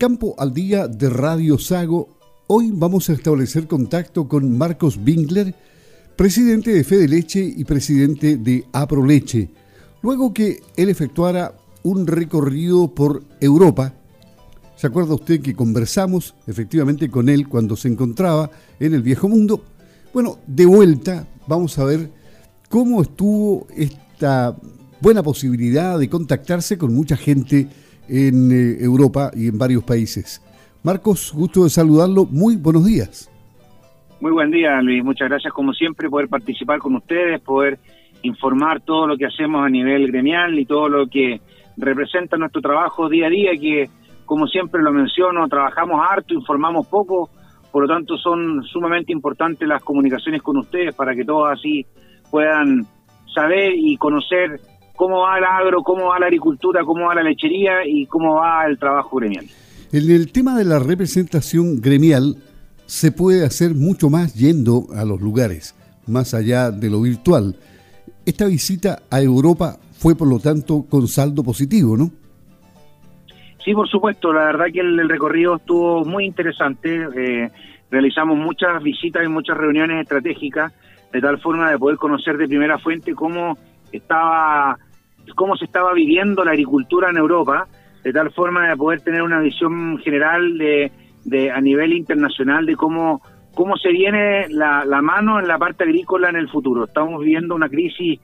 Campo al Día de Radio Sago, hoy vamos a establecer contacto con Marcos Winkler, presidente de Fede Leche y presidente de Leche, luego que él efectuara un recorrido por Europa. ¿Se acuerda usted que conversamos efectivamente con él cuando se encontraba en el viejo mundo? Bueno, de vuelta vamos a ver cómo estuvo esta buena posibilidad de contactarse con mucha gente en eh, Europa y en varios países. Marcos, gusto de saludarlo. Muy buenos días. Muy buen día, Luis. Muchas gracias, como siempre, poder participar con ustedes, poder informar todo lo que hacemos a nivel gremial y todo lo que representa nuestro trabajo día a día, que, como siempre lo menciono, trabajamos harto, informamos poco, por lo tanto son sumamente importantes las comunicaciones con ustedes para que todos así puedan saber y conocer cómo va el agro, cómo va la agricultura, cómo va la lechería y cómo va el trabajo gremial. En el tema de la representación gremial se puede hacer mucho más yendo a los lugares, más allá de lo virtual. Esta visita a Europa fue por lo tanto con saldo positivo, ¿no? Sí, por supuesto, la verdad que el, recorrido estuvo muy interesante. Eh, realizamos muchas visitas y muchas reuniones estratégicas de tal forma de poder conocer de primera fuente cómo estaba cómo se estaba viviendo la agricultura en Europa, de tal forma de poder tener una visión general de, de a nivel internacional de cómo, cómo se viene la, mano en la parte agrícola en el futuro. Estamos viviendo una crisis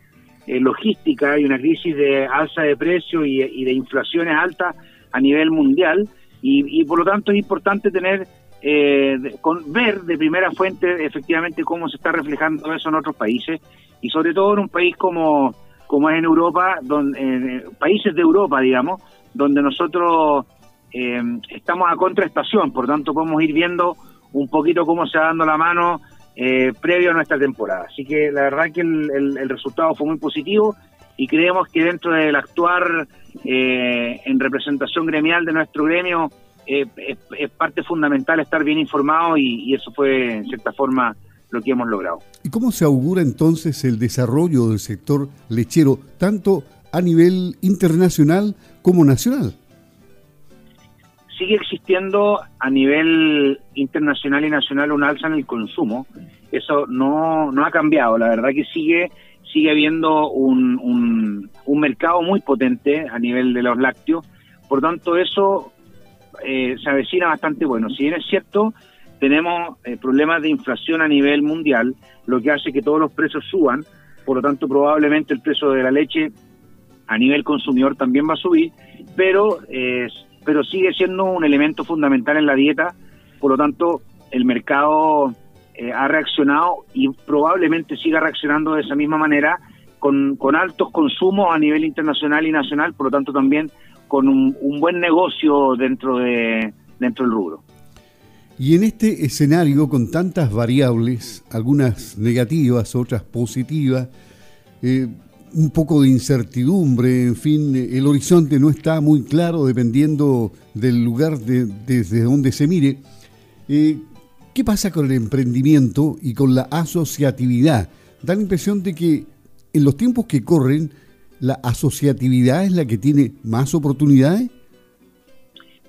eh, logística y una crisis de alza de precios y, de inflaciones altas a nivel mundial y, y por lo tanto es importante tener eh, con, ver de primera fuente efectivamente cómo se está reflejando eso en otros países y sobre todo en un país como como es en Europa, donde, eh, países de Europa, digamos, donde nosotros eh, estamos a contraestación, por tanto podemos ir viendo un poquito cómo se va dando la mano eh, previo a nuestra temporada. Así que la verdad que el, resultado fue muy positivo y creemos que dentro del actuar en representación gremial de nuestro gremio es, parte fundamental estar bien informado y eso fue en cierta forma lo que hemos logrado. ¿Y cómo se augura entonces el desarrollo del sector lechero, tanto a nivel internacional como nacional? Sigue existiendo a nivel internacional y nacional un alza en el consumo. Eso no, no ha cambiado. La verdad que sigue sigue habiendo un, un, un mercado muy potente a nivel de los lácteos. Por tanto, eso eh, se avecina bastante bueno. Si bien es cierto, tenemos eh, problemas de inflación a nivel mundial, lo que hace que todos los precios suban, por lo tanto probablemente el precio de la leche a nivel consumidor también va a subir, pero, eh, pero sigue siendo un elemento fundamental en la dieta, por lo tanto el mercado eh, ha reaccionado y probablemente siga reaccionando de esa misma manera con, con altos consumos a nivel internacional y nacional, por lo tanto también con un, un buen negocio dentro de dentro del rubro. Y en este escenario con tantas variables, algunas negativas, otras positivas, eh, un poco de incertidumbre, en fin, el horizonte no está muy claro dependiendo del lugar desde donde se mire. Eh, ¿Qué pasa con el emprendimiento y con la asociatividad? Da la impresión de que en los tiempos que corren, la asociatividad es la que tiene más oportunidades.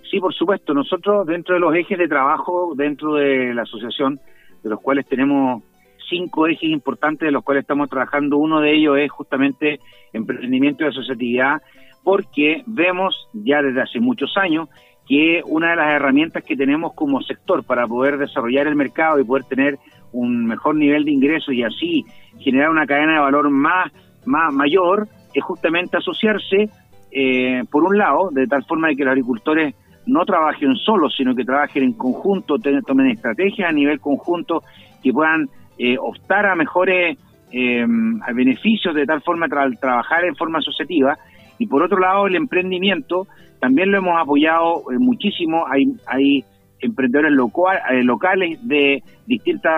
Sí, por supuesto. Nosotros, dentro de los ejes de trabajo, dentro de la asociación, de los cuales tenemos cinco ejes importantes de los cuales estamos trabajando, uno de ellos es justamente emprendimiento y asociatividad, porque vemos ya desde hace muchos años que una de las herramientas que tenemos como sector para poder desarrollar el mercado y poder tener un mejor nivel de ingresos y así generar una cadena de valor más, más mayor es justamente asociarse eh, por un lado, de tal forma de que los agricultores no trabajen solos, sino que trabajen en conjunto, tomen estrategias a nivel conjunto, que puedan eh, optar a mejores eh, beneficios de tal forma tra trabajar en forma asociativa. Y por otro lado, el emprendimiento también lo hemos apoyado eh, muchísimo. Hay, hay emprendedores eh, locales de distintos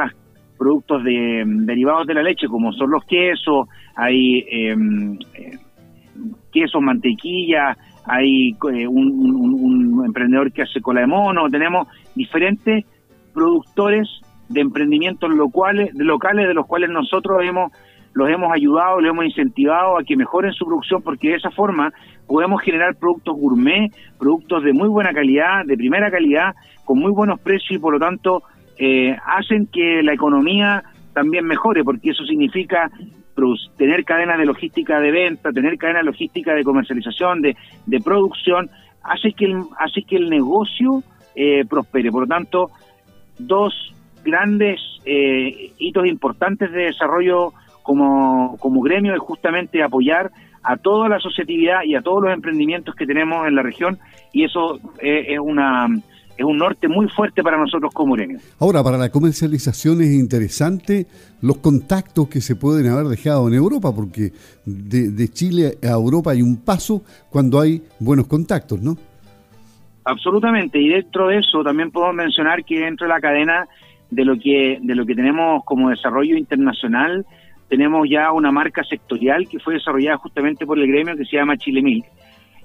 productos de, derivados de la leche, como son los quesos, hay em, quesos, mantequilla, hay eh, un, emprendedor que hace cola de mono, tenemos diferentes productores de emprendimientos locales, locales de los cuales nosotros hemos los hemos ayudado, los hemos incentivado a que mejoren su producción porque de esa forma podemos generar productos gourmet, productos de muy buena calidad, de primera calidad, con muy buenos precios y por lo tanto eh, hacen que la economía también mejore porque eso significa tener cadenas de logística de venta, tener cadenas de logística de comercialización, de, de producción, hace que el, hace que el negocio eh, prospere. Por lo tanto, dos grandes eh, hitos importantes de desarrollo como, como gremio es justamente apoyar a toda la asociatividad y a todos los emprendimientos que tenemos en la región y eso eh, es una es un norte muy fuerte para nosotros como gremio. Ahora, para la comercialización es interesante los contactos que se pueden haber dejado en Europa, porque de, de Chile a Europa hay un paso cuando hay buenos contactos, ¿no? Absolutamente, y dentro de eso también puedo mencionar que dentro de la cadena de lo que de lo que tenemos como desarrollo internacional, tenemos ya una marca sectorial que fue desarrollada justamente por el gremio que se llama Chile Milk.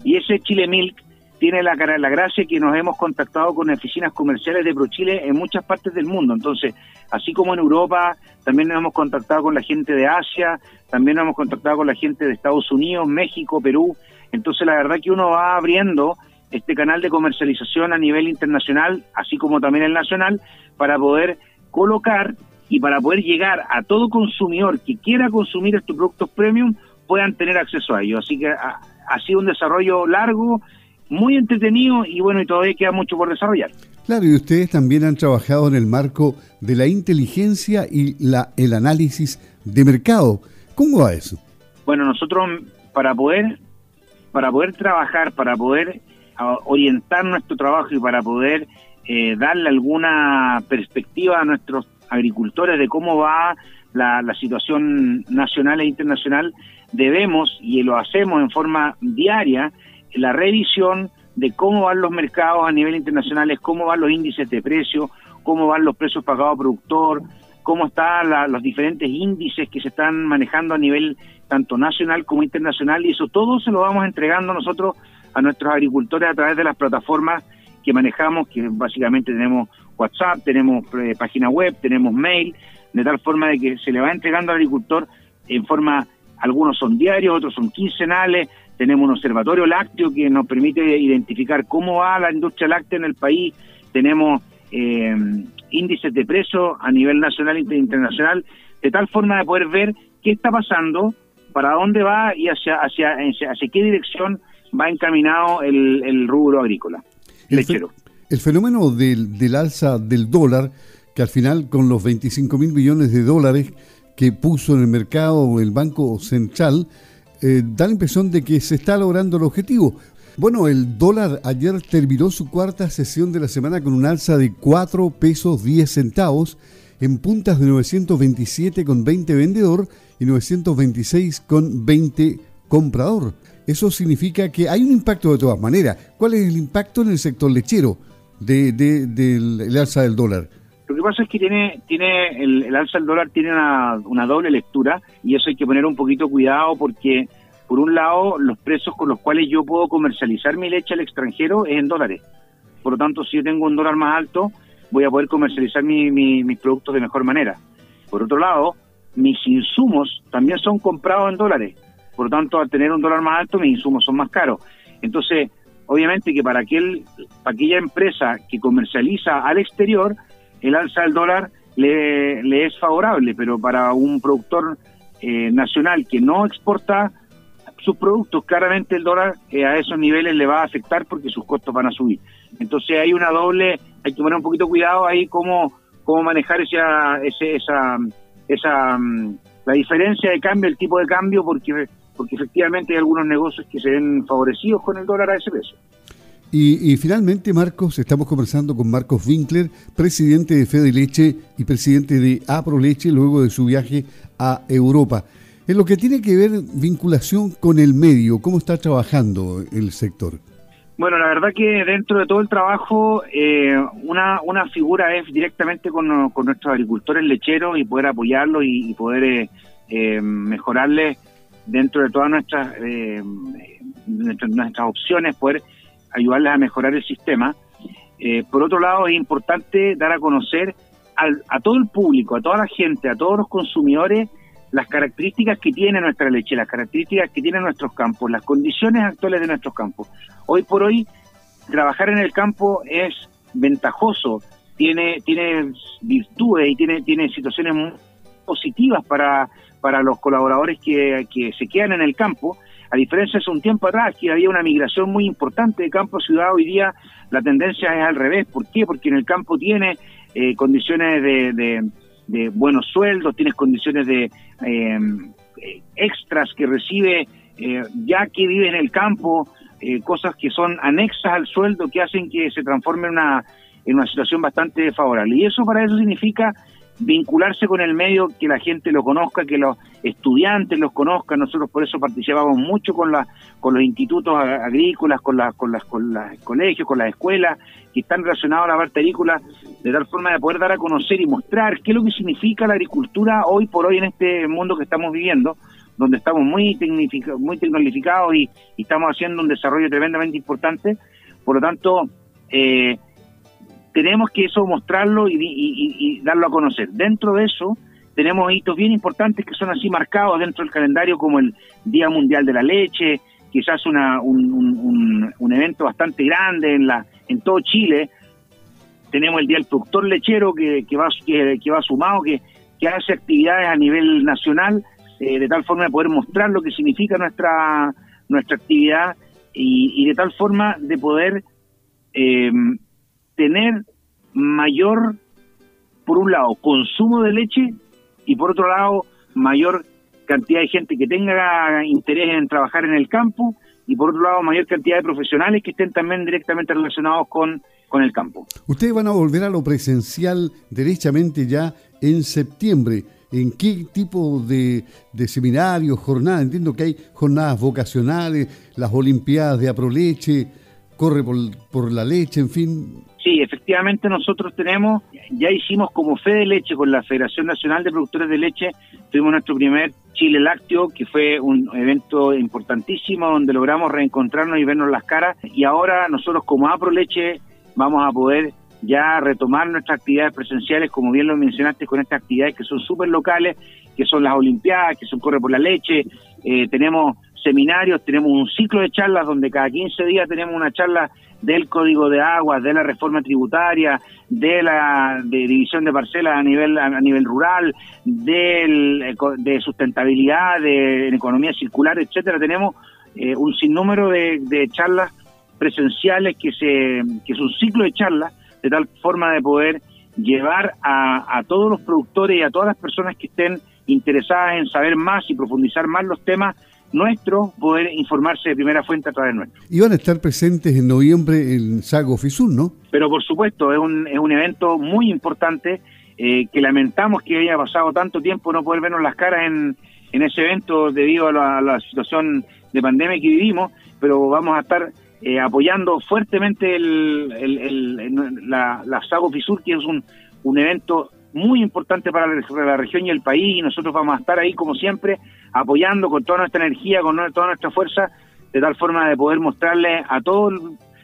Y ese Chile Milk tiene la, la gracia que nos hemos contactado con oficinas comerciales de ProChile en muchas partes del mundo. Entonces, así como en Europa, también nos hemos contactado con la gente de Asia, también nos hemos contactado con la gente de Estados Unidos, México, Perú. Entonces, la verdad que uno va abriendo este canal de comercialización a nivel internacional, así como también el nacional, para poder colocar y para poder llegar a todo consumidor que quiera consumir estos productos premium, puedan tener acceso a ellos. Así que ha, ha sido un desarrollo largo, muy entretenido y bueno, y todavía queda mucho por desarrollar. Claro, y ustedes también han trabajado en el marco de la inteligencia y la, el análisis de mercado. ¿Cómo va eso? Bueno, nosotros para poder para poder trabajar, para poder orientar nuestro trabajo y para poder eh, darle alguna perspectiva a nuestros agricultores de cómo va la, la, situación nacional e internacional, debemos, y lo hacemos en forma diaria, la revisión de cómo van los mercados a nivel internacional, cómo van los índices de precio, cómo van los precios pagados productor, cómo están los diferentes índices que se están manejando a nivel tanto nacional como internacional, y eso todo se lo vamos entregando nosotros a nuestros agricultores a través de las plataformas que manejamos, que básicamente tenemos WhatsApp, tenemos eh, página web, tenemos mail, de tal forma de que se le va entregando al agricultor en forma, algunos son diarios, otros son quincenales, tenemos un observatorio lácteo que nos permite identificar cómo va la industria láctea en el país, tenemos eh, índices de precio a nivel nacional e internacional, de tal forma de poder ver qué está pasando, para dónde va y hacia, hacia, hacia qué dirección va encaminado el, el rubro agrícola, el lechero. el fenómeno del, del alza del dólar, que al final con los 25 mil millones de dólares que puso en el mercado el Banco Central, eh, da la impresión de que se está logrando el objetivo. Bueno, el dólar ayer terminó su cuarta sesión de la semana con un alza de 4 pesos 10 centavos en puntas de 927 con 20 vendedor y 926 con 20 comprador. Eso significa que hay un impacto de todas maneras. ¿Cuál es el impacto en el sector lechero de, del alza del dólar? Lo que pasa es que tiene, tiene el, alza del dólar tiene una, doble lectura y eso hay que poner un poquito cuidado porque, por un lado, los precios con los cuales yo puedo comercializar mi leche al extranjero es en dólares. Por lo tanto, si yo tengo un dólar más alto, voy a poder comercializar mis productos de mejor manera. Por otro lado, mis insumos también son comprados en dólares. Por lo tanto, al tener un dólar más alto, mis insumos son más caros. Entonces, obviamente que para, aquel, para aquella empresa que comercializa al exterior, el alza del dólar le, es favorable, pero para un productor eh, nacional que no exporta sus productos, claramente el dólar eh, a esos niveles le va a afectar porque sus costos van a subir. Entonces hay una doble, hay que poner un poquito cuidado ahí cómo, cómo manejar esa, esa, esa, mm, la diferencia de cambio, el tipo de cambio, porque, porque efectivamente hay algunos negocios que se ven favorecidos con el dólar a ese peso. Y, finalmente, Marcos, estamos conversando con Marcos Winkler, presidente de Fede Leche y presidente de Apro Leche, luego de su viaje a Europa. En lo que tiene que ver vinculación con el medio, ¿cómo está trabajando el sector? Bueno, la verdad que dentro de todo el trabajo, eh, una, una figura es directamente con, nuestros agricultores lecheros y poder apoyarlos y, poder eh, eh, mejorarles dentro de todas nuestras, nuestras, nuestras opciones, poder ayudarles a mejorar el sistema. Eh, por otro lado, es importante dar a conocer a todo el público, a toda la gente, a todos los consumidores, las características que tiene nuestra leche, las características que tienen nuestros campos, las condiciones actuales de nuestros campos. Hoy por hoy, trabajar en el campo es ventajoso, tiene, tiene virtudes y tiene, tiene situaciones muy positivas para, para los colaboradores que, que se quedan en el campo, a diferencia de un tiempo atrás que había una migración muy importante de campo a ciudad, hoy día la tendencia es al revés. ¿Por qué? Porque en el campo tiene eh, condiciones de, de, buenos sueldos, tienes condiciones de eh, extras que recibe eh, ya que vive en el campo, cosas que son anexas al sueldo que hacen que se transforme en una, en una situación bastante favorable. Y eso para eso significa vincularse con el medio, que la gente lo conozca, que los estudiantes los conozcan. Nosotros por eso participamos mucho con, la, con los institutos agrícolas, con, la, con, las, con los colegios, con las escuelas que están relacionados a la parte agrícola, de tal forma de poder dar a conocer y mostrar qué es lo que significa la agricultura hoy por hoy en este mundo que estamos viviendo, donde estamos muy, muy tecnificados y, y estamos haciendo un desarrollo tremendamente importante. Por lo tanto, eh, tenemos que eso mostrarlo y, darlo a conocer. Dentro de eso tenemos hitos bien importantes que son así marcados dentro del calendario como el Día Mundial de la Leche, quizás una, un, un, evento bastante grande en, la, en todo Chile. Tenemos el Día del Productor Lechero que, va, sumado, que, que hace actividades a nivel nacional eh, de tal forma de poder mostrar lo que significa nuestra, nuestra actividad y, de tal forma de poder eh, tener mayor, por un lado, consumo de leche y por otro lado, mayor cantidad de gente que tenga interés en trabajar en el campo y por otro lado, mayor cantidad de profesionales que estén también directamente relacionados con, con el campo. Ustedes van a volver a lo presencial derechamente ya en septiembre. ¿En qué tipo de, de seminarios, jornadas? Entiendo que hay jornadas vocacionales, las Olimpiadas de Aproleche, corre por, por la leche, en fin. Sí, efectivamente nosotros tenemos, ya hicimos como fe de leche con la Federación Nacional de Productores de Leche, tuvimos nuestro primer Chile Lácteo, que fue un evento importantísimo donde logramos reencontrarnos y vernos las caras. Y ahora nosotros como Apro Leche vamos a poder ya retomar nuestras actividades presenciales, como bien lo mencionaste, con estas actividades que son súper locales, que son las Olimpiadas, que son Corre por la Leche. Eh, tenemos seminarios, tenemos un ciclo de charlas donde cada 15 días tenemos una charla del Código de Aguas, de la reforma tributaria, de la división de parcelas a nivel a nivel rural, del, de sustentabilidad, de, economía circular, etcétera. Tenemos eh, un sinnúmero de, charlas presenciales que se que es un ciclo de charlas de tal forma de poder llevar a todos los productores y a todas las personas que estén interesadas en saber más y profundizar más los temas nuestro poder informarse de primera fuente a través nuestro. Y van a estar presentes en noviembre en Sago Fisur, ¿no? Pero por supuesto, es un, es un evento muy importante eh, que lamentamos que haya pasado tanto tiempo no poder vernos las caras en, en ese evento debido a la, situación de pandemia que vivimos, pero vamos a estar eh, apoyando fuertemente el, el, la, la Sago Fisur, que es un, un evento muy importante para la, región y el país y nosotros vamos a estar ahí como siempre apoyando con toda nuestra energía, con toda nuestra fuerza, de tal forma de poder mostrarle a todo el,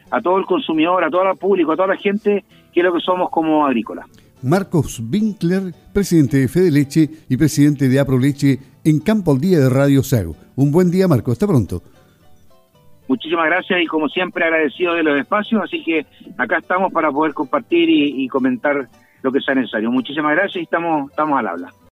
a todo el consumidor, a todo el público, a toda la gente qué es lo que somos como agrícola. Marcos Winkler, presidente de Fede Leche y presidente de Apro Leche en Campo al Día de Radio Sago. Un buen día, Marcos. Hasta pronto. Muchísimas gracias y como siempre agradecido de los espacios, así que acá estamos para poder compartir y comentar lo que sea necesario. Muchísimas gracias y estamos, estamos al habla.